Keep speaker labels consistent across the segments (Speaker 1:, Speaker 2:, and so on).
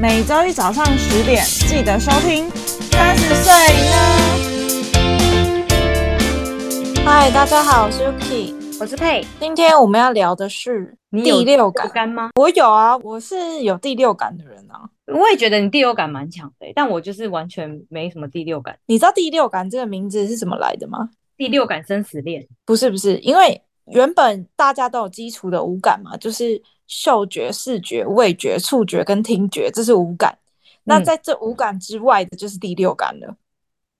Speaker 1: 每周一早上十点记得收听。三十岁呢？嗨，大家好，我是 Yuki，
Speaker 2: 我是佩。
Speaker 1: 今天我们要聊的是第六感，
Speaker 2: 感吗？
Speaker 1: 我有啊，我是有第六感的人啊。
Speaker 2: 我也觉得你第六感蛮强的，但我就是完全没什么第六感。
Speaker 1: 你知道第六感这个名字是怎么来的吗？
Speaker 2: 第六感生死恋？
Speaker 1: 不是不是，因为原本大家都有基础的五感嘛，就是。嗅觉、视觉、味觉、触觉跟听觉，这是五感。那在这五感之外的，就是第六感了。嗯。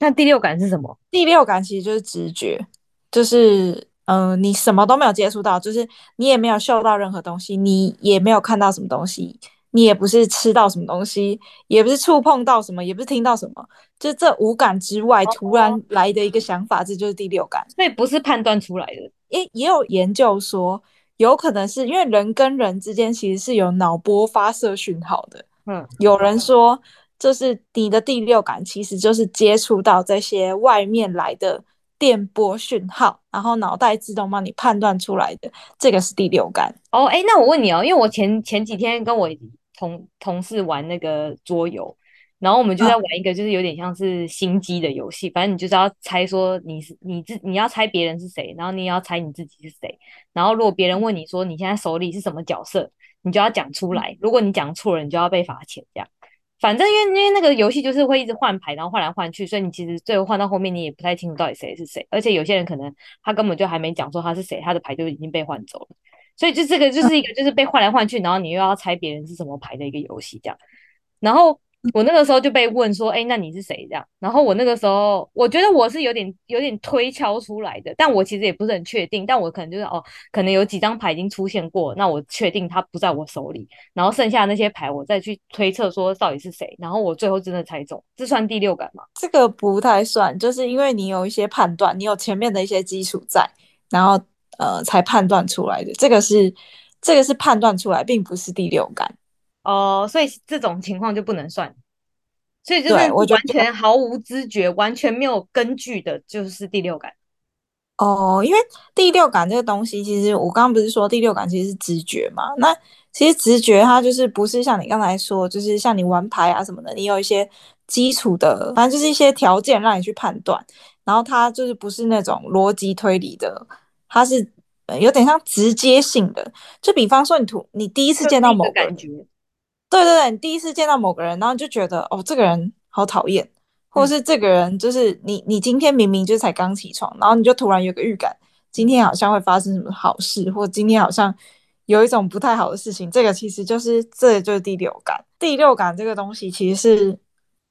Speaker 2: 那第六感是什么？
Speaker 1: 第六感其实就是直觉，就是嗯、呃，你什么都没有接触到，就是你也没有嗅到任何东西，你也没有看到什么东西，你也不是吃到什么东西，也不是触碰到什么，也不是听到什么，就这五感之外突然来的一个想法，这就是第六感。
Speaker 2: 所以不是判断出来的。
Speaker 1: 也也有研究说。有可能是因为人跟人之间其实是有脑波发射讯号的。嗯，有人说，就是你的第六感其实就是接触到这些外面来的电波讯号，然后脑袋自动帮你判断出来的，这个是第六感。
Speaker 2: 哦，哎，那我问你哦，因为我前前几天跟我同同事玩那个桌游。然后我们就在玩一个，就是有点像是心机的游戏。反正你就是要猜说你是你自你要猜别人是谁，然后你也要猜你自己是谁。然后如果别人问你说你现在手里是什么角色，你就要讲出来。如果你讲错了，你就要被罚钱。这样，反正因为因为那个游戏就是会一直换牌，然后换来换去，所以你其实最后换到后面你也不太清楚到底谁是谁。而且有些人可能他根本就还没讲说他是谁，他的牌就已经被换走了。所以就这个就是一个就是被换来换去，然后你又要猜别人是什么牌的一个游戏。这样，然后。我那个时候就被问说，哎、那你是谁？这样，然后我那个时候，我觉得我是有点有点推敲出来的，但我其实也不是很确定，但我可能就是哦，可能有几张牌已经出现过，那我确定它不在我手里，然后剩下那些牌我再去推测说到底是谁，然后我最后真的猜中，这算第六感吗？
Speaker 1: 这个不太算，就是因为你有一些判断，你有前面的一些基础在，然后呃才判断出来的，这个是这个是判断出来，并不是第六感。
Speaker 2: 哦，所以这种情况就不能算，所以就是完全毫无知觉，完全没有根据的，就是第六感。
Speaker 1: 哦，因为第六感这个东西，其实我刚刚不是说第六感其实是直觉嘛？那其实直觉它就是不是像你刚才说，就是像你玩牌啊什么的，你有一些基础的，反正就是一些条件让你去判断，然后它就是不是那种逻辑推理的，它是有点像直接性的。就比方说你图，你第一次见到某个
Speaker 2: 感觉。
Speaker 1: 对对对，你第一次见到某个人，然后就觉得哦，这个人好讨厌，或者是这个人就是你，你今天明明就才刚起床，然后你就突然有个预感，今天好像会发生什么好事，或今天好像有一种不太好的事情，这个其实就是这就是第六感。第六感这个东西其实是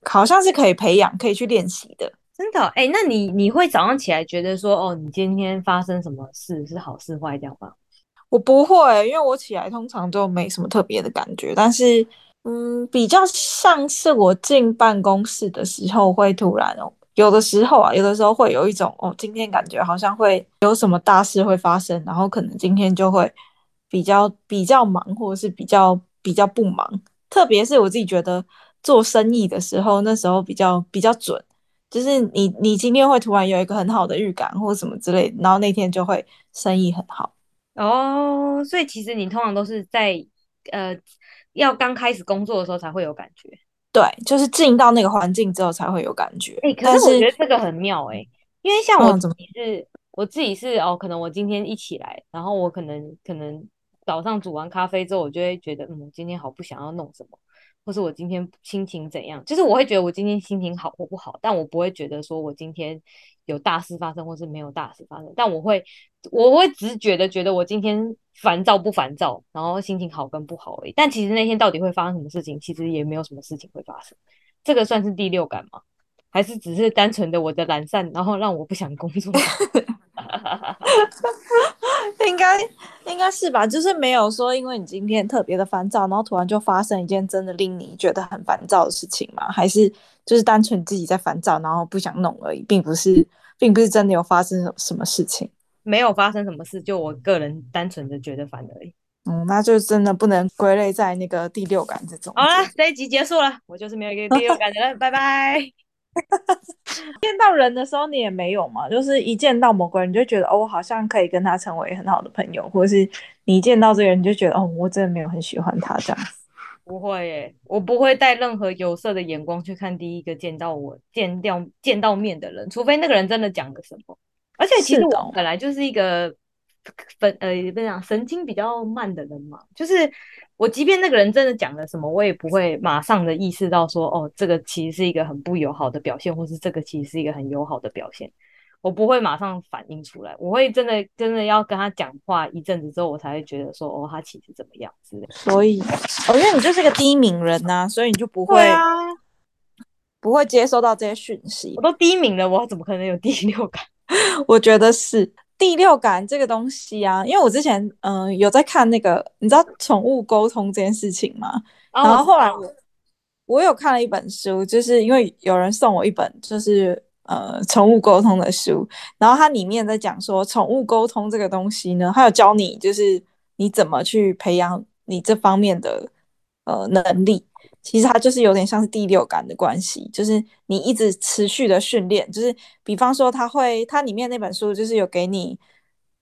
Speaker 1: 好像是可以培养、可以去练习的。
Speaker 2: 真的？哎，那你你会早上起来觉得说，哦，你今天发生什么事是好事坏掉吗？
Speaker 1: 我不会，因为我起来通常都没什么特别的感觉，但是，嗯，比较像是我进办公室的时候会突然哦，有的时候啊，有的时候会有一种哦，今天感觉好像会有什么大事会发生，然后可能今天就会比较比较忙，或者是比较比较不忙。特别是我自己觉得做生意的时候，那时候比较比较准，就是你你今天会突然有一个很好的预感或什么之类，然后那天就会生意很好。
Speaker 2: 哦，所以其实你通常都是在呃要刚开始工作的时候才会有感觉，
Speaker 1: 对，就是进到那个环境之后才会有感觉。
Speaker 2: 哎、欸，可是我觉得这个很妙哎、欸，因为像我自己是，我自己是哦，可能我今天一起来，然后我可能可能早上煮完咖啡之后，我就会觉得嗯，我今天好不想要弄什么。或是我今天心情怎样？就是我会觉得我今天心情好或不好，但我不会觉得说我今天有大事发生或是没有大事发生。但我会，我会直觉的觉得我今天烦躁不烦躁，然后心情好跟不好而已。但其实那天到底会发生什么事情，其实也没有什么事情会发生。这个算是第六感吗？还是只是单纯的我的懒散，然后让我不想工作？
Speaker 1: 应该应该是吧，就是没有说因为你今天特别的烦躁，然后突然就发生一件真的令你觉得很烦躁的事情吗？还是就是单纯自己在烦躁，然后不想弄而已，并不是，并不是真的有发生什么事情，
Speaker 2: 没有发生什么事，就我个人单纯的觉得烦而已。
Speaker 1: 嗯，那就真的不能归类在那个第六感这种。
Speaker 2: 好了，这一集结束了，我就是没有一个第六感的人，拜拜。
Speaker 1: 见到人的时候，你也没有嘛？就是一见到某个人，你就觉得哦，我好像可以跟他成为很好的朋友，或者是你一见到这个人，你就觉得哦，我真的没有很喜欢他这样子。
Speaker 2: 不会耶，我不会带任何有色的眼光去看第一个见到我见掉见到面的人，除非那个人真的讲了什么。而且其实我本来就是一个分呃，怎么讲神经比较慢的人嘛，就是我即便那个人真的讲了什么，我也不会马上的意识到说，哦，这个其实是一个很不友好的表现，或是这个其实是一个很友好的表现。我不会马上反应出来，我会真的真的要跟他讲话一阵子之后，我才会觉得说，哦，他其实怎么样之类的。
Speaker 1: 所以，哦，因为你就是个低敏人呐、啊，所以你就不会啊，不会接收到这些讯息。
Speaker 2: 我都低敏了，我怎么可能有第六感？
Speaker 1: 我觉得是第六感这个东西啊，因为我之前嗯、呃、有在看那个，你知道宠物沟通这件事情吗？哦、然后后来我我有看了一本书，就是因为有人送我一本，就是。呃，宠物沟通的书，然后它里面在讲说，宠物沟通这个东西呢，它有教你就是你怎么去培养你这方面的呃能力。其实它就是有点像是第六感的关系，就是你一直持续的训练，就是比方说，它会它里面那本书就是有给你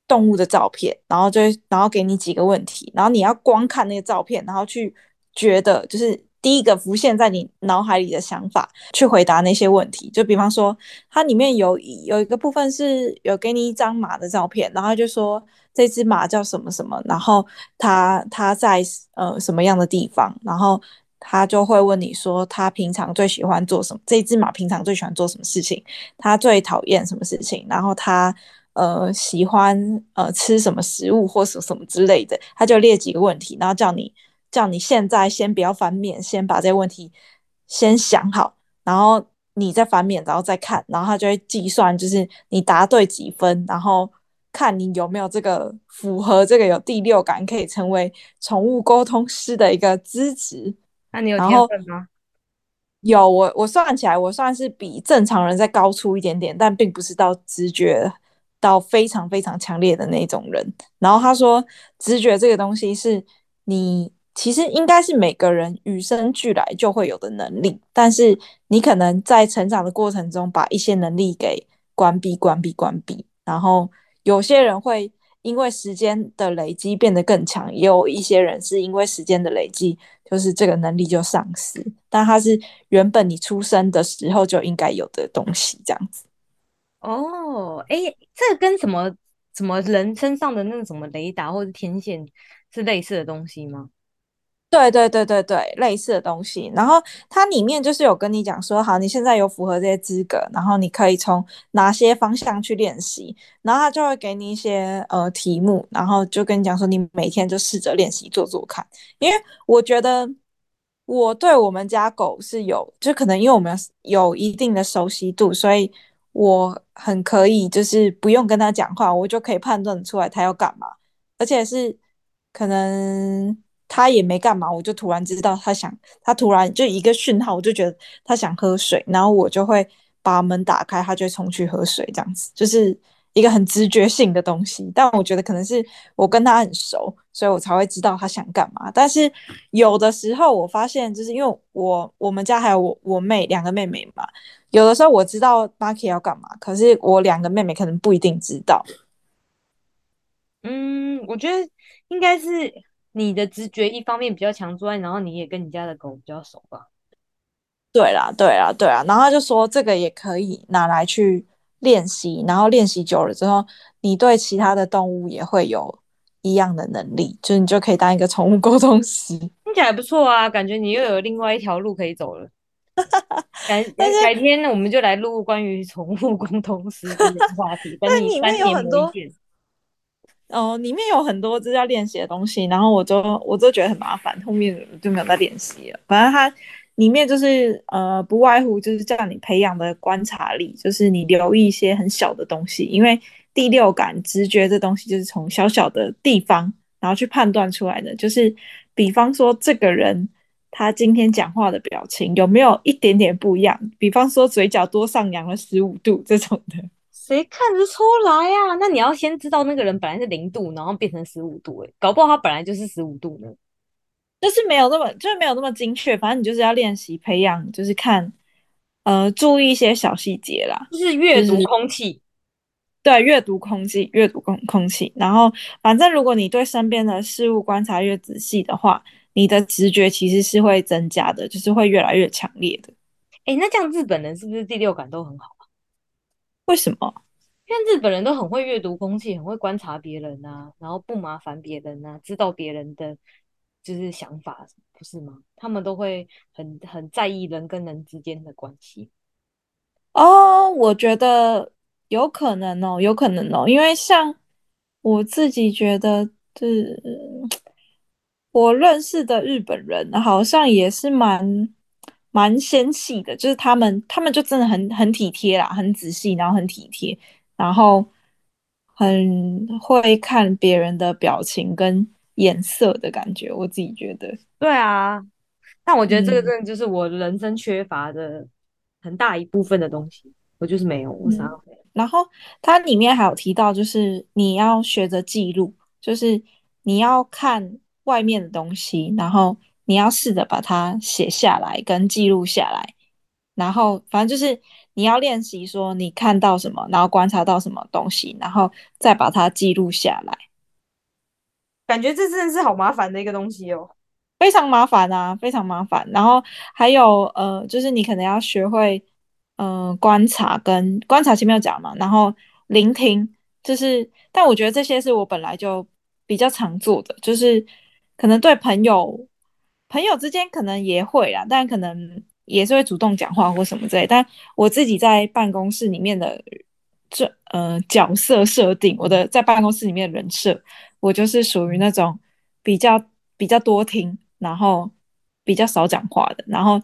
Speaker 1: 动物的照片，然后就然后给你几个问题，然后你要光看那个照片，然后去觉得就是。第一个浮现在你脑海里的想法，去回答那些问题。就比方说，它里面有有一个部分是有给你一张马的照片，然后就说这只马叫什么什么，然后它它在呃什么样的地方，然后他就会问你说，他平常最喜欢做什么？这只马平常最喜欢做什么事情？他最讨厌什么事情？然后他呃喜欢呃吃什么食物或什什么之类的，他就列几个问题，然后叫你。叫你现在先不要翻面，先把这个问题先想好，然后你再翻面，然后再看，然后他就会计算，就是你答对几分，然后看你有没有这个符合这个有第六感，可以成为宠物沟通师的一个资质。
Speaker 2: 那你有天分吗？
Speaker 1: 有，我我算起来，我算是比正常人再高出一点点，但并不是到直觉到非常非常强烈的那种人。然后他说，直觉这个东西是你。其实应该是每个人与生俱来就会有的能力，但是你可能在成长的过程中把一些能力给关闭、关闭、关闭，然后有些人会因为时间的累积变得更强，也有一些人是因为时间的累积，就是这个能力就丧失，但它是原本你出生的时候就应该有的东西，这样子。
Speaker 2: 哦，哎，这跟什么什么人身上的那个什么雷达或者天线是类似的东西吗？
Speaker 1: 对对对对对，类似的东西。然后它里面就是有跟你讲说，好，你现在有符合这些资格，然后你可以从哪些方向去练习。然后他就会给你一些呃题目，然后就跟你讲说，你每天就试着练习做做看。因为我觉得我对我们家狗是有，就可能因为我们有一定的熟悉度，所以我很可以就是不用跟他讲话，我就可以判断出来他要干嘛，而且是可能。他也没干嘛，我就突然知道他想，他突然就一个讯号，我就觉得他想喝水，然后我就会把门打开，他就冲去喝水，这样子就是一个很直觉性的东西。但我觉得可能是我跟他很熟，所以我才会知道他想干嘛。但是有的时候我发现，就是因为我我们家还有我我妹两个妹妹嘛，有的时候我知道 m a k 要干嘛，可是我两个妹妹可能不一定知道。
Speaker 2: 嗯，我觉得应该是。你的直觉一方面比较强之外，然后你也跟你家的狗比较熟吧？
Speaker 1: 对啦，对啦，对啦。然后他就说这个也可以拿来去练习，然后练习久了之后，你对其他的动物也会有一样的能力，就是你就可以当一个宠物沟通师。
Speaker 2: 听起来不错啊，感觉你又有另外一条路可以走了。改改天我们就来录关于宠物沟通师这个话题，跟你翻脸磨一
Speaker 1: 哦，里面有很多这叫练习的东西，然后我就我就觉得很麻烦，后面就没有再练习了。反正它里面就是呃，不外乎就是叫你培养的观察力，就是你留意一些很小的东西，因为第六感直觉这东西就是从小小的地方然后去判断出来的。就是比方说这个人他今天讲话的表情有没有一点点不一样，比方说嘴角多上扬了十五度这种的。
Speaker 2: 谁看得出来呀、啊？那你要先知道那个人本来是零度，然后变成十五度，哎，搞不好他本来就是十五度呢。
Speaker 1: 就是没有那么，就是没有那么精确。反正你就是要练习培养，就是看，呃，注意一些小细节啦。
Speaker 2: 就是阅读空气、就是，
Speaker 1: 对，阅读空气，阅读空空气。然后，反正如果你对身边的事物观察越仔细的话，你的直觉其实是会增加的，就是会越来越强烈的。
Speaker 2: 哎，那这样日本人是不是第六感都很好啊？
Speaker 1: 为什么？
Speaker 2: 因为日本人都很会阅读空气，很会观察别人啊，然后不麻烦别人啊，知道别人的就是想法，不是吗？他们都会很很在意人跟人之间的关系。
Speaker 1: 哦，我觉得有可能哦，有可能哦，因为像我自己觉得是，我认识的日本人好像也是蛮蛮纤细的，就是他们他们就真的很很体贴啦，很仔细，然后很体贴。然后很会看别人的表情跟眼色的感觉，我自己觉得。
Speaker 2: 对啊，但我觉得这个真的就是我人生缺乏的很大一部分的东西，我就是没有，我啥都没有。
Speaker 1: 然后它里面还有提到，就是你要学着记录，就是你要看外面的东西，然后你要试着把它写下来跟记录下来，然后反正就是。你要练习说你看到什么，然后观察到什么东西，然后再把它记录下来。
Speaker 2: 感觉这真的是好麻烦的一个东西哦，
Speaker 1: 非常麻烦啊，非常麻烦。然后还有呃，就是你可能要学会嗯、呃、观察跟观察前面有讲嘛，然后聆听，就是但我觉得这些是我本来就比较常做的，就是可能对朋友朋友之间可能也会啦，但可能。也是会主动讲话或什么之类，但我自己在办公室里面的这呃角色设定，我的在办公室里面的人设，我就是属于那种比较比较多听，然后比较少讲话的，然后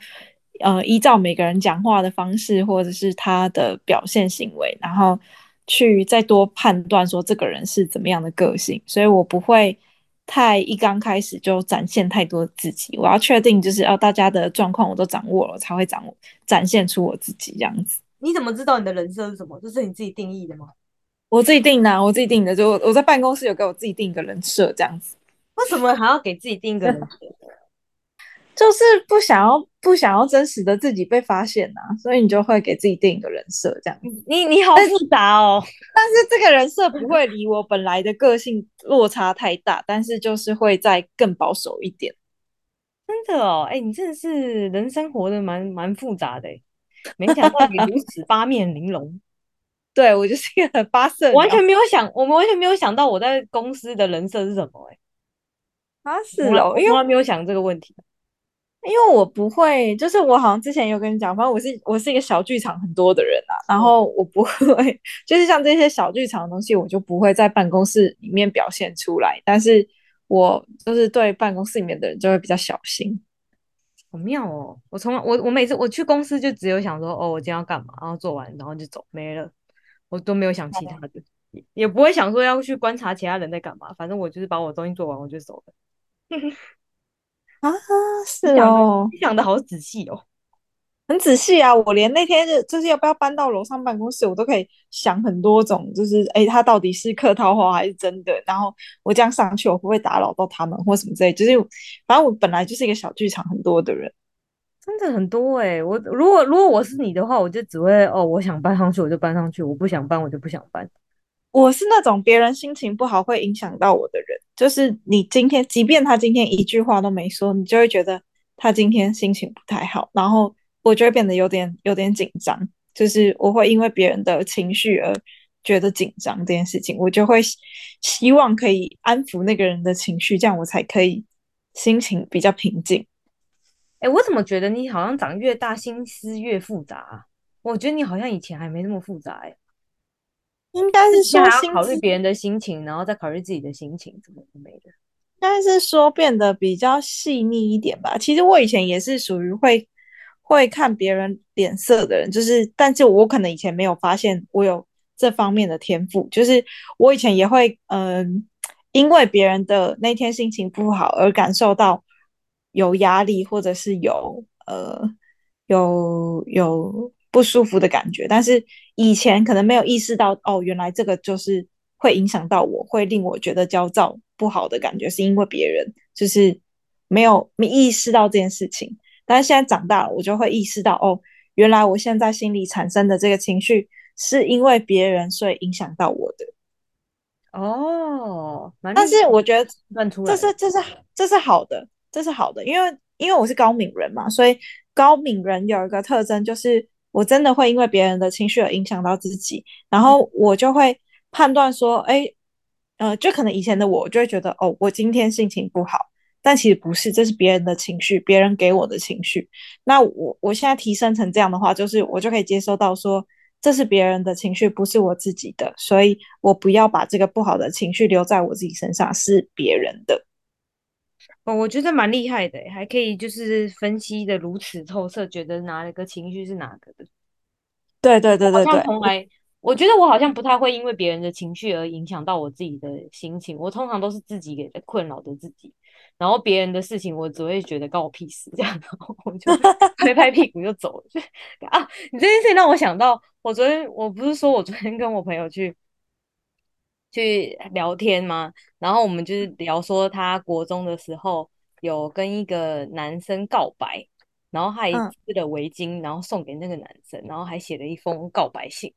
Speaker 1: 呃依照每个人讲话的方式或者是他的表现行为，然后去再多判断说这个人是怎么样的个性，所以我不会。太一刚开始就展现太多自己，我要确定就是哦，大家的状况我都掌握了，才会掌握展现出我自己这样子。
Speaker 2: 你怎么知道你的人设是什么？这是你自己定义的吗？
Speaker 1: 我自己定的啊，我自己定的。就我在办公室有给我自己定一个人设这样子。
Speaker 2: 为什么还要给自己定一个人设？
Speaker 1: 就是不想要不想要真实的自己被发现呐、啊，所以你就会给自己定一个人设这样。
Speaker 2: 你你好复杂哦，
Speaker 1: 但是这个人设不会离我本来的个性落差太大，但是就是会再更保守一点。
Speaker 2: 真的哦，哎、欸，你真的是人生活的蛮蛮复杂的，没想到你如此八面玲珑。
Speaker 1: 对，我就是一个很八色，
Speaker 2: 完全没有想，我们完全没有想到我在公司的人设是什么哎。
Speaker 1: 啊，是哦，因为
Speaker 2: 我从来没有想这个问题。
Speaker 1: 因为我不会，就是我好像之前有跟你讲，反正我是我是一个小剧场很多的人啊，然后我不会，就是像这些小剧场的东西，我就不会在办公室里面表现出来，但是我就是对办公室里面的人就会比较小心。
Speaker 2: 好妙哦！我从来我我每次我去公司就只有想说，哦，我今天要干嘛，然后做完然后就走，没了，我都没有想其他的，也也不会想说要去观察其他人在干嘛，反正我就是把我的东西做完我就走了。
Speaker 1: 啊，是哦，
Speaker 2: 你想的好仔细哦，
Speaker 1: 很仔细啊！我连那天就就是要不要搬到楼上办公室，我都可以想很多种，就是哎，他到底是客套话还是真的？然后我这样上去，我不会打扰到他们或什么之类。就是反正我本来就是一个小剧场很多的人，
Speaker 2: 真的很多哎、欸。我如果如果我是你的话，我就只会哦，我想搬上去我就搬上去，我不想搬我就不想搬。
Speaker 1: 我是那种别人心情不好会影响到我的人，就是你今天，即便他今天一句话都没说，你就会觉得他今天心情不太好，然后我就会变得有点有点紧张，就是我会因为别人的情绪而觉得紧张这件事情，我就会希望可以安抚那个人的情绪，这样我才可以心情比较平静。
Speaker 2: 哎，我怎么觉得你好像长越大心思越复杂？我觉得你好像以前还没那么复杂哎。
Speaker 1: 应该是说，
Speaker 2: 考虑别人的心情，然后再考虑自己的心情，怎么都没的。
Speaker 1: 应该是说变得比较细腻一点吧。其实我以前也是属于会会看别人脸色的人，就是，但是我可能以前没有发现我有这方面的天赋。就是我以前也会，嗯、呃，因为别人的那天心情不好而感受到有压力，或者是有呃有有不舒服的感觉，但是。以前可能没有意识到，哦，原来这个就是会影响到我，会令我觉得焦躁不好的感觉，是因为别人就是没有没意识到这件事情。但是现在长大了，我就会意识到，哦，原来我现在心里产生的这个情绪，是因为别人所以影响到我的。
Speaker 2: 哦，
Speaker 1: 但是我觉得这是这是这是好的，这是好的，因为因为我是高敏人嘛，所以高敏人有一个特征就是我真的会因为别人的情绪而影响到自己，然后我就会判断说，哎，呃，就可能以前的我就会觉得，哦，我今天心情不好。但其实不是，这是别人的情绪，别人给我的情绪。那我我现在提升成这样的话，就是我就可以接收到说，这是别人的情绪，不是我自己的，所以我不要把这个不好的情绪留在我自己身上，是别人的。
Speaker 2: 哦，我觉得蛮厉害的，还可以就是分析的如此透彻，觉得哪一个情绪是哪个的。
Speaker 1: 对对对对对。
Speaker 2: 从来。我觉得我好像不太会因为别人的情绪而影响到我自己的心情，我通常都是自己给的困扰着自己，然后别人的事情我只会觉得关我屁事这样，然后我就 拍拍屁股就走了。就 啊，你这件事情让我想到，我昨天我不是说我昨天跟我朋友去去聊天吗？然后我们就是聊说他国中的时候有跟一个男生告白，然后他也织了围巾，然后送给那个男生，然后还写了一封告白信。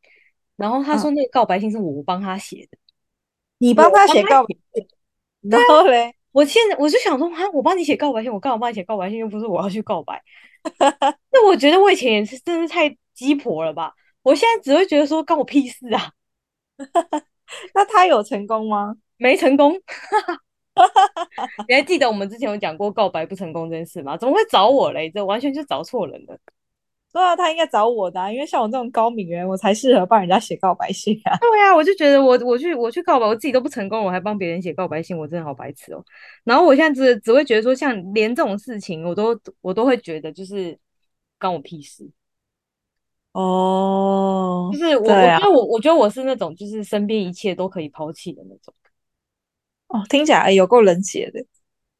Speaker 2: 然后他说那个告白信是我帮他写的，
Speaker 1: 你帮他写告白信，然后嘞，
Speaker 2: 我现在我就想说，啊，我帮你写告白信，我干嘛帮你写告白信？又不是我要去告白。那我觉得我以前也是真是太鸡婆了吧？我现在只会觉得说，关我屁事啊。
Speaker 1: 那他有成功吗？
Speaker 2: 没成功。你还记得我们之前有讲过告白不成功这件事吗？怎么会找我嘞？这完全就找错人了。
Speaker 1: 对啊，他应该找我的啊，因为像我这种高敏人，我才适合帮人家写告白信啊。
Speaker 2: 对啊，我就觉得我我去我去告白，我自己都不成功，我还帮别人写告白信，我真的好白痴哦。然后我现在只只会觉得说，像连这种事情，我都我都会觉得就是关我屁事。
Speaker 1: 哦，
Speaker 2: 就是我、啊、我觉得我我觉得我是那种就是身边一切都可以抛弃的那种。
Speaker 1: 哦，听起来有够冷血的。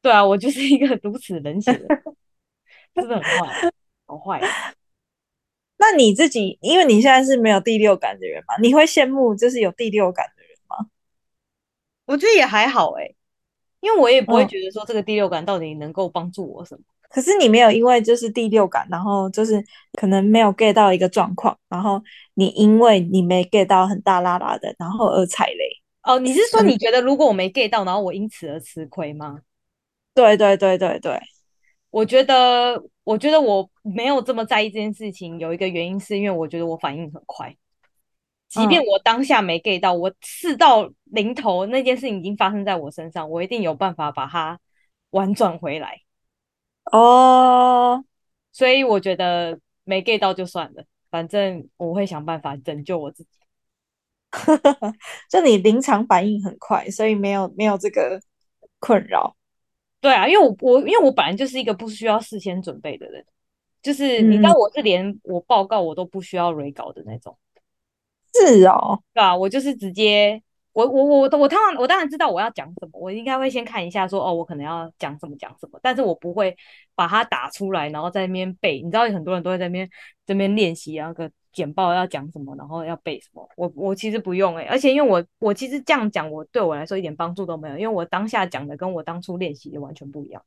Speaker 2: 对啊，我就是一个 如此冷血的人，是不是很坏？好坏。
Speaker 1: 那你自己，因为你现在是没有第六感的人嘛，你会羡慕就是有第六感的人吗？
Speaker 2: 我觉得也还好诶，因为我也不会觉得说这个第六感到底能够帮助我什么。
Speaker 1: 嗯。可是你没有因为就是第六感，然后就是可能没有 get 到一个状况，然后你因为你没 get 到很大拉拉的，然后而踩雷。
Speaker 2: 哦，你是说你觉得如果我没 get 到，然后我因此而吃亏吗？
Speaker 1: 对对对对对。
Speaker 2: 我觉得，我觉得我没有这么在意这件事情，有一个原因是因为我觉得我反应很快，即便我当下没 get 到，我事到临头那件事情已经发生在我身上，我一定有办法把它婉转回来。哦，所以我觉得没 get 到就算了，反正我会想办法拯救我自己。
Speaker 1: 就你临场反应很快，所以没有没有这个困扰。
Speaker 2: 对啊，因为我我因为我本来就是一个不需要事先准备的人，就是你知道我是连我报告我都不需要 re 稿的那种。
Speaker 1: 是哦，
Speaker 2: 对啊，我就是直接我我我我当然我当然知道我要讲什么，我应该会先看一下说哦，我可能要讲什么讲什么，但是我不会把它打出来，然后在那边背。你知道很多人都会在那边这边练习那个。简报要讲什么，然后要背什么，我我其实不用诶、而且因为我我其实这样讲，我对我来说一点帮助都没有，因为我当下讲的跟我当初练习的完全不一样。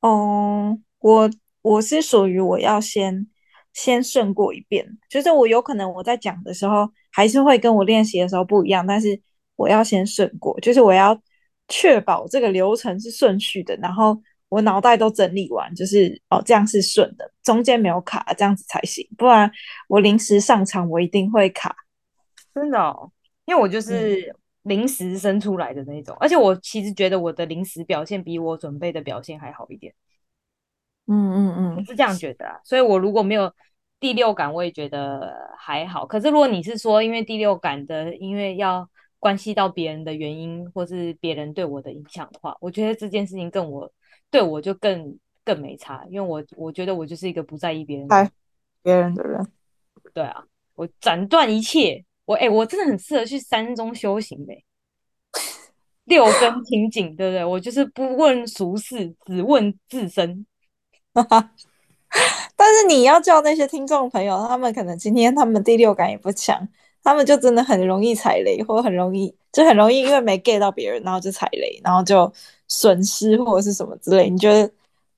Speaker 1: 哦，我我是属于我要先先顺过一遍，就是我有可能我在讲的时候还是会跟我练习的时候不一样，但是我要先顺过，就是我要确保这个流程是顺序的，然后。我脑袋都整理完，就是哦，这样是顺的，中间没有卡，这样子才行。不然我临时上场，我一定会卡。
Speaker 2: 真的哦，因为我就是临时生出来的那种，嗯，而且我其实觉得我的临时表现比我准备的表现还好一点。
Speaker 1: 嗯嗯嗯，
Speaker 2: 我是这样觉得啊。所以我如果没有第六感，我也觉得还好。可是如果你是说因为第六感的，因为要关系到别人的原因，或是别人对我的影响的话，我觉得这件事情跟我。对我就更更没差，因为我我觉得我就是一个不在意别人的
Speaker 1: 别人的人。
Speaker 2: 对啊，我斩断一切，我哎、欸，我真的很适合去山中修行呗，六根清净，对不对？我就是不问俗事，只问自身。
Speaker 1: 但是你要叫那些听众朋友，他们可能今天他们第六感也不强，他们就真的很容易踩雷，或很容易就很容易因为没 get 到别人，然后就踩雷，然后就。损失或者是什么之类，你觉得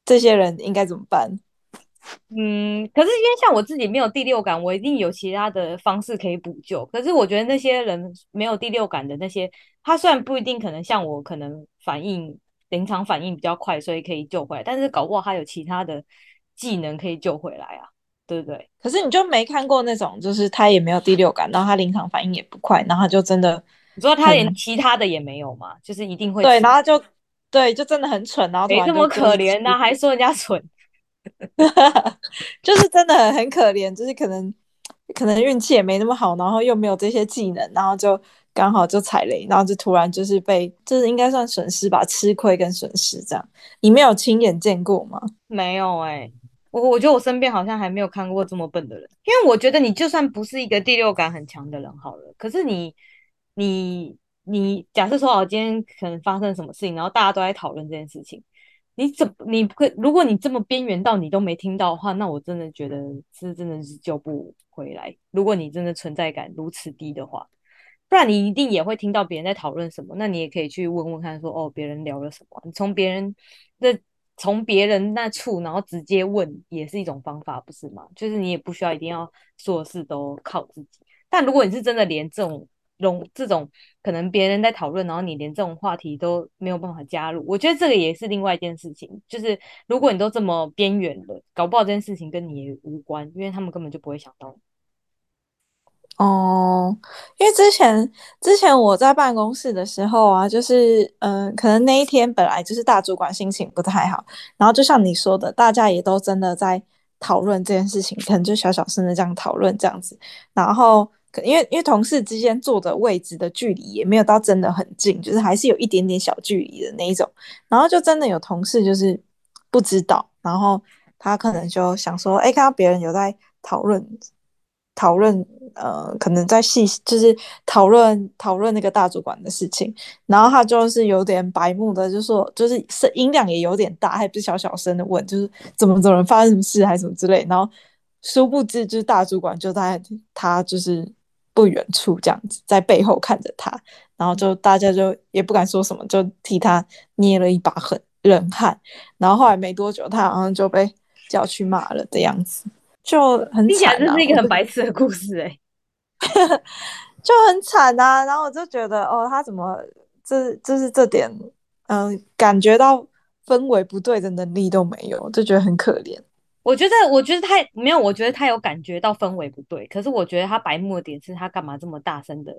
Speaker 1: 这些人应该怎么办？
Speaker 2: 嗯，可是因为像我自己没有第六感，我一定有其他的方式可以补救。可是我觉得那些人没有第六感的那些，他虽然不一定可能像我，可能反应临场反应比较快，所以可以救回来。但是搞不好他有其他的技能可以救回来啊，对不对？
Speaker 1: 可是你就没看过那种，就是他也没有第六感，然后他临场反应也不快，然后他就真的，
Speaker 2: 你说他连其他的也没有嘛？就是一定会
Speaker 1: 对，然后就对，就真的很蠢，然后
Speaker 2: 没这么可怜呢、啊，还说人家蠢，
Speaker 1: 就是真的很很可怜，就是可能可能运气也没那么好，然后又没有这些技能，然后就。刚好就踩雷，然后就突然就是被，就是应该算损失吧，吃亏跟损失这样。你没有亲眼见过吗？
Speaker 2: 没有哎、欸，我我觉得我身边好像还没有看过这么笨的人。因为我觉得你就算不是一个第六感很强的人好了，可是你你你假设说好今天可能发生什么事情，然后大家都在讨论这件事情，你怎你不会？如果你这么边缘到你都没听到的话，那我真的觉得是真的是救不回来。如果你真的存在感如此低的话。不然你一定也会听到别人在讨论什么，那你也可以去问问看，说哦，别人聊了什么？你从别人的从别人那处，然后直接问，也是一种方法，不是吗？就是你也不需要一定要做事都靠自己。但如果你是真的连这种容这种可能别人在讨论，然后你连这种话题都没有办法加入，我觉得这个也是另外一件事情。就是如果你都这么边缘了，搞不好这件事情跟你无关，因为他们根本就不会想到你。
Speaker 1: 哦，因为之前之前我在办公室的时候啊，就是嗯、可能那一天本来就是大主管心情不太好，然后就像你说的，大家也都真的在讨论这件事情，可能就小小声的这样讨论这样子，然后可因为因为同事之间坐的位置的距离也没有到真的很近，就是还是有一点点小距离的那一种，然后就真的有同事就是不知道，然后他可能就想说，哎，看到别人有在讨论。讨论呃，可能在细就是讨论讨论那个大主管的事情，然后他就是有点白目的，就说就是声音量也有点大，还不是小小声的问，就是怎么怎么发生什么事还是什么之类，然后殊不知就是大主管就在他就是不远处这样子在背后看着他，然后就大家就也不敢说什么，就替他捏了一把很冷汗，然后后来没多久他好像就被叫去骂了的样子。就很听起
Speaker 2: 来，这是一个很白痴的故事哎、欸，
Speaker 1: 就很惨啊。然后我就觉得，哦，他怎么这就是这点，嗯、呃，感觉到氛围不对的能力都没有，就觉得很可怜。
Speaker 2: 我觉得，我觉得他没有，我觉得他有感觉到氛围不对。可是我觉得他白目的点是他干嘛这么大声的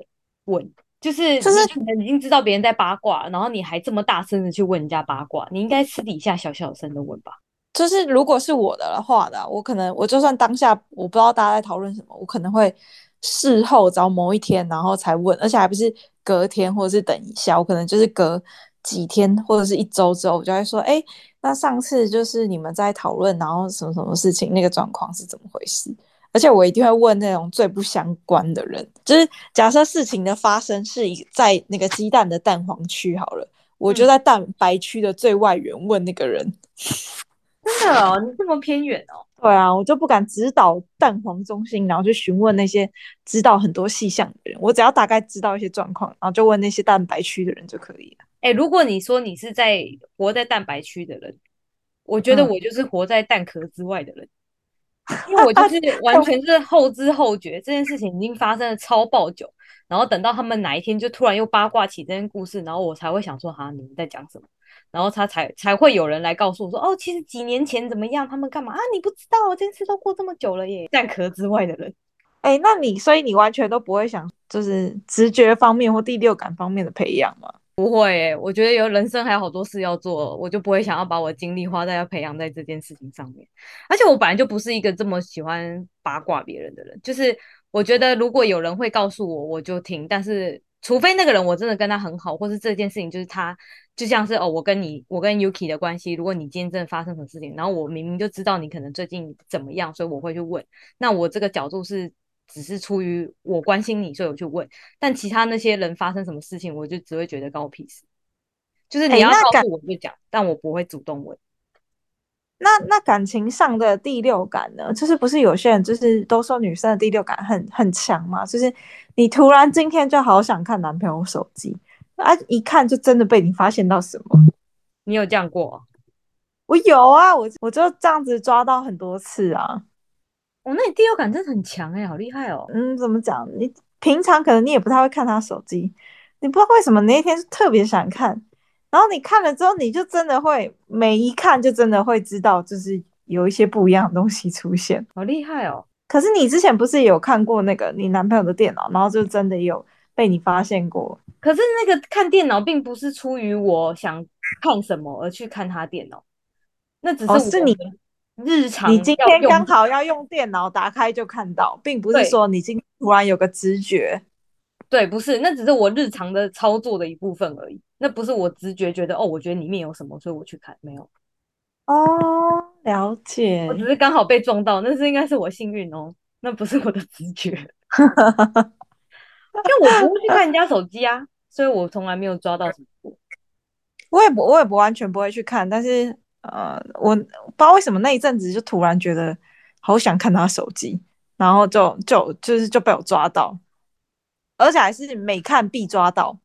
Speaker 2: 问？就是就是你已经知道别人在八卦，然后你还这么大声的去问人家八卦，你应该私底下小小声的问吧。
Speaker 1: 就是如果是我的话的，我可能我就算当下我不知道大家在讨论什么，我可能会事后找某一天然后才问，而且还不是隔天或者是等一下，我可能就是隔几天或者是一周之后，我就会说，哎，那上次就是你们在讨论，然后什么什么事情，那个状况是怎么回事？而且我一定会问那种最不相关的人，就是假设事情的发生是在那个鸡蛋的蛋黄区好了，我就在蛋白区的最外缘问那个人。嗯
Speaker 2: 真的哦，你这么偏远哦？
Speaker 1: 对啊，我就不敢指导蛋黄中心，然后去询问那些知道很多细项的人。我只要大概知道一些状况，然后就问那些蛋白区的人就可以了。
Speaker 2: 哎、欸，如果你说你是在活在蛋白区的人，我觉得我就是活在蛋壳之外的人，嗯、因为我就是 完全是后知后觉，这件事情已经发生了超爆久，然后等到他们哪一天就突然又八卦起这件故事，然后我才会想说，哈，你们在讲什么？然后他才才会有人来告诉我说，哦，其实几年前怎么样，他们干嘛啊？你不知道，这件事都过这么久了耶。蛋壳之外的人，
Speaker 1: 哎，那你所以你完全都不会想，就是直觉方面或第六感方面的培养吗？
Speaker 2: 不会，诶，我觉得有人生还有好多事要做，我就不会想要把我精力花在要培养在这件事情上面。而且我本来就不是一个这么喜欢八卦别人的人，就是我觉得如果有人会告诉我，我就听，但是。除非那个人我真的跟他很好，或是这件事情就是他，就像是哦，我跟你，我跟 Yuki 的关系，如果你今天真的发生什么事情，然后我明明就知道你可能最近怎么样，所以我会去问。那我这个角度是只是出于我关心你，所以我去问。但其他那些人发生什么事情，我就只会觉得关我屁事。就是你要告诉我就讲，但我不会主动问。
Speaker 1: 那那感情上的第六感呢？就是不是有些人就是都说女生的第六感很很强嘛？就是你突然今天就好想看男朋友手机啊，一看就真的被你发现到什么？
Speaker 2: 你有这样过？
Speaker 1: 我有啊，我我就这样子抓到很多次啊。
Speaker 2: 哦，那你第六感真的很强哎，好厉害哦。
Speaker 1: 嗯，怎么讲？你平常可能你也不太会看他手机，你不知道为什么那一天特别想看。然后你看了之后，你就真的会每一看就真的会知道，就是有一些不一样的东西出现，
Speaker 2: 好厉害哦！
Speaker 1: 可是你之前不是也有看过那个你男朋友的电脑，然后就真的有被你发现过？
Speaker 2: 可是那个看电脑并不是出于我想看什么而去看他电脑，那只是我
Speaker 1: 是你
Speaker 2: 日常。
Speaker 1: 你今天刚好要用电脑打开就看到，并不是说你今天突然有个直觉。
Speaker 2: 对，不是，那只是我日常的操作的一部分而已。那不是我直觉觉得哦，我觉得里面有什么，所以我去看，没有。
Speaker 1: 哦，了解。
Speaker 2: 我只是刚好被撞到，那是应该是我幸运哦，那不是我的直觉。因为我不会去看人家手机啊，所以我从来没有抓到什么。
Speaker 1: 我也不，我也不完全不会去看，但是呃，我不知道为什么那一阵子就突然觉得好想看他手机，然后就就就是就被我抓到。而且还是每看必抓到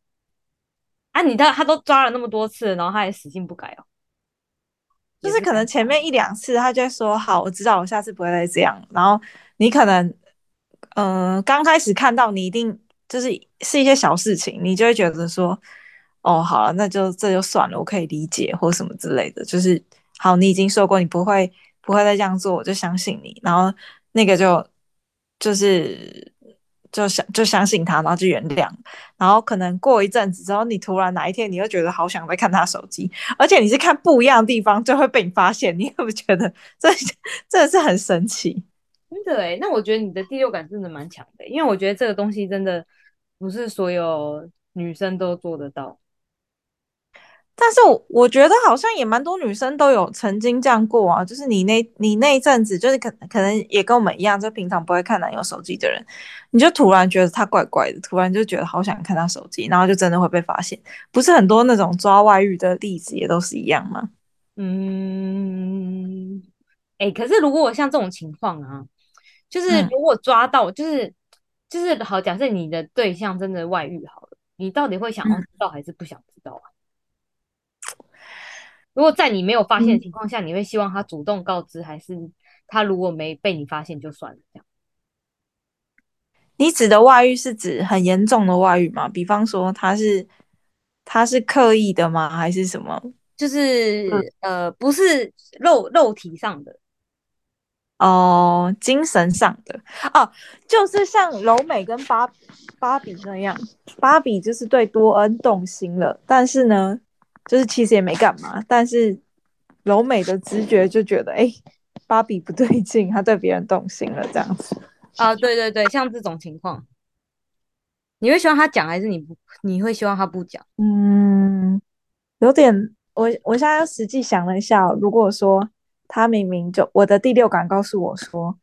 Speaker 2: 啊！你他他都抓了那么多次，然后他还死性不改哦。
Speaker 1: 就是可能前面一两次他就会说好，我知道，我下次不会再这样。然后你可能嗯、呃，刚开始看到你一定就是是一些小事情，你就会觉得说哦，好了，那就这就算了，我可以理解或什么之类的。就是好，你已经说过你不会不会再这样做，我就相信你。然后那个就就是。就相就相信他，然后就原谅。然后可能过一阵子之后，你突然哪一天，你又觉得好想再看他手机，而且你是看不一样的地方，就会被你发现。你有没有觉得这真的是很神奇？
Speaker 2: 真的诶，那我觉得你的第六感真的蛮强的，因为我觉得这个东西真的不是所有女生都做得到。
Speaker 1: 但是我我觉得好像也蛮多女生都有曾经这样过啊，就是你那你那一阵子，就是可可能也跟我们一样，就平常不会看男友手机的人，你就突然觉得他怪怪的，突然就觉得好想看他手机，然后就真的会被发现。不是很多那种抓外遇的例子也都是一样吗？
Speaker 2: 嗯，哎、欸，可是如果我像这种情况啊，就是如果抓到，嗯、就是就是好，假设你的对象真的外遇好了，你到底会想要知道还是不想知道啊？嗯如果在你没有发现的情况下，嗯，你会希望他主动告知，还是他如果没被你发现就算了？这样？
Speaker 1: 你指的外遇是指很严重的外遇吗？比方说他是他是刻意的吗？还是什么？
Speaker 2: 就是、嗯、呃，不是肉肉体上的
Speaker 1: 哦，精神上的哦，就是像柔美跟芭芭比那样，芭比就是对多恩动心了，但是呢。就是其实也没干嘛，但是柔美的直觉就觉得，哎、欸，芭比不对劲，她对别人动心了，这样子。
Speaker 2: 啊，对对对，像这种情况，你会希望他讲，还是你不？你会希望他不讲？
Speaker 1: 嗯，有点，我我现在要实际想了一下，如果说他明明就我的第六感告诉我说，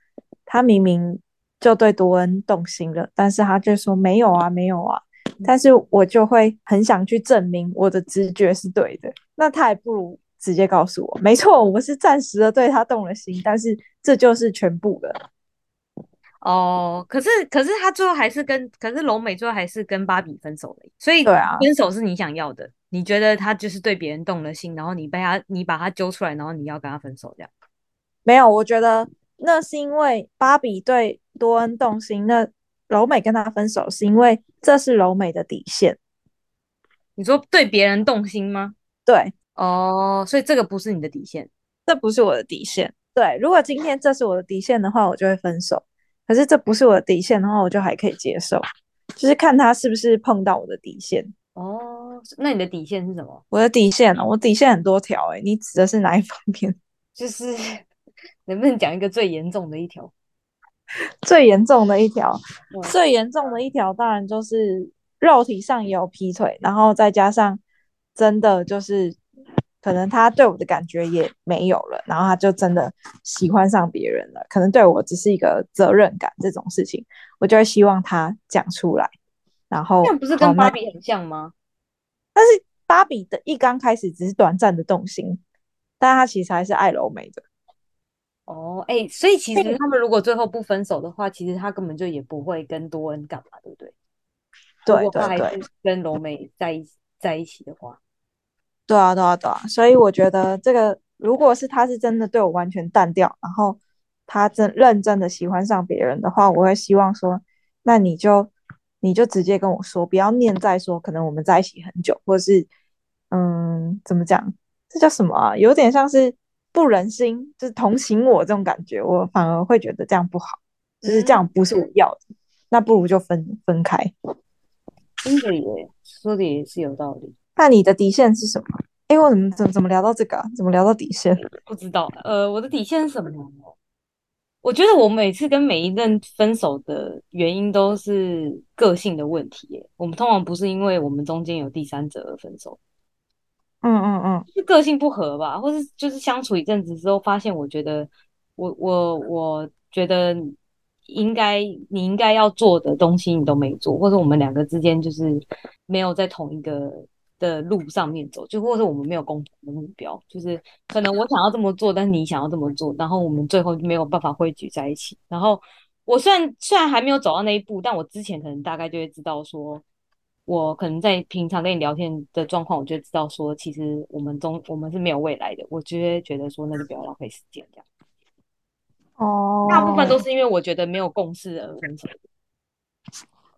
Speaker 1: 他明明就对多恩动心了，但是他就说没有啊，没有啊。但是我就会很想去证明我的直觉是对的，那他还不如直接告诉我，没错，我是暂时的对他动了心，但是这就是全部了。
Speaker 2: 哦，可是可是他最后还是跟，可是柔美最后还是跟芭比分手了，所以对啊，分手是你想要的，你觉得他就是对别人动了心，然后你被他，你把他揪出来，然后你要跟他分手这样？
Speaker 1: 没有，我觉得那是因为芭比对多恩动心，那。柔美跟他分手是因为这是柔美的底线。
Speaker 2: 你说对别人动心吗？
Speaker 1: 对，
Speaker 2: 哦，所以这个不是你的底线，
Speaker 1: 这不是我的底线。对，如果今天这是我的底线的话，我就会分手。可是这不是我的底线的话，我就还可以接受，就是看他是不是碰到我的底线。
Speaker 2: 哦，那你的底线是什么？
Speaker 1: 我的底线呢？我底线很多条诶，你指的是哪一方面？
Speaker 2: 就是 能不能讲一个最严重的一条？
Speaker 1: 最严重的一条，最严重的一条，当然就是肉体上也有劈腿，然后再加上真的就是可能他对我的感觉也没有了，然后他就真的喜欢上别人了，可能对我只是一个责任感这种事情，我就会希望他讲出来。然后
Speaker 2: 这样不是跟芭比很像吗？
Speaker 1: 但是芭比的一刚开始只是短暂的动心，但他其实还是爱柔美的。
Speaker 2: 哦，哎、欸，所以其实他们如果最后不分手的话，其实他根本就也不会跟多恩干嘛，对不对？对对对，如果他还是跟柔美在一起在一起的话，
Speaker 1: 对啊对啊对啊。所以我觉得这个，如果是他是真的对我完全淡掉，然后他真认真的喜欢上别人的话，我会希望说，那你就你就直接跟我说，不要念在说可能我们在一起很久，或者是嗯，怎么讲？这叫什么啊？有点像是不忍心，就是同情我这种感觉，我反而会觉得这样不好，就是这样不是我要的，嗯、那不如就分分开。
Speaker 2: 真的耶，说的也是有道理。
Speaker 1: 那你的底线是什么？哎，我怎么怎么怎么聊到这个啊？怎么聊到底线？
Speaker 2: 不知道。呃，我的底线是什么？我觉得我每次跟每一任分手的原因都是个性的问题耶。我们通常不是因为我们中间有第三者而分手。
Speaker 1: 嗯嗯嗯，
Speaker 2: 是个性不合吧，或是就是相处一阵子之后，发现我觉得我我我觉得应该你应该要做的东西你都没做，或者我们两个之间就是没有在同一个的路上面走，就或者我们没有共同的目标，就是可能我想要这么做，但是你想要这么做，然后我们最后没有办法汇聚在一起。然后我虽然虽然还没有走到那一步，但我之前可能大概就会知道说。我可能在平常跟你聊天的状况，我就知道说，其实我们中我们是没有未来的。我就会觉得说，那就不要浪费时间这样。
Speaker 1: 哦，
Speaker 2: 大部分都是因为我觉得没有共识而分手。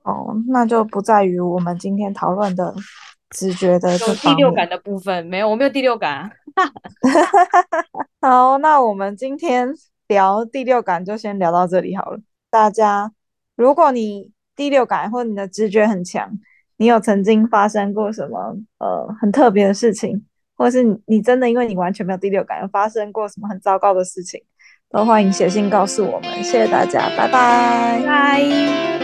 Speaker 1: 哦，那就不在于我们今天讨论的直觉的这
Speaker 2: 第六感的部分，没有，我没有第六感啊。
Speaker 1: 好，那我们今天聊第六感就先聊到这里好了。大家，如果你第六感或你的直觉很强，你有曾经发生过什么呃很特别的事情，或者是你你真的因为你完全没有第六感，有发生过什么很糟糕的事情，都欢迎写信告诉我们。谢谢大家，拜拜。
Speaker 2: 拜。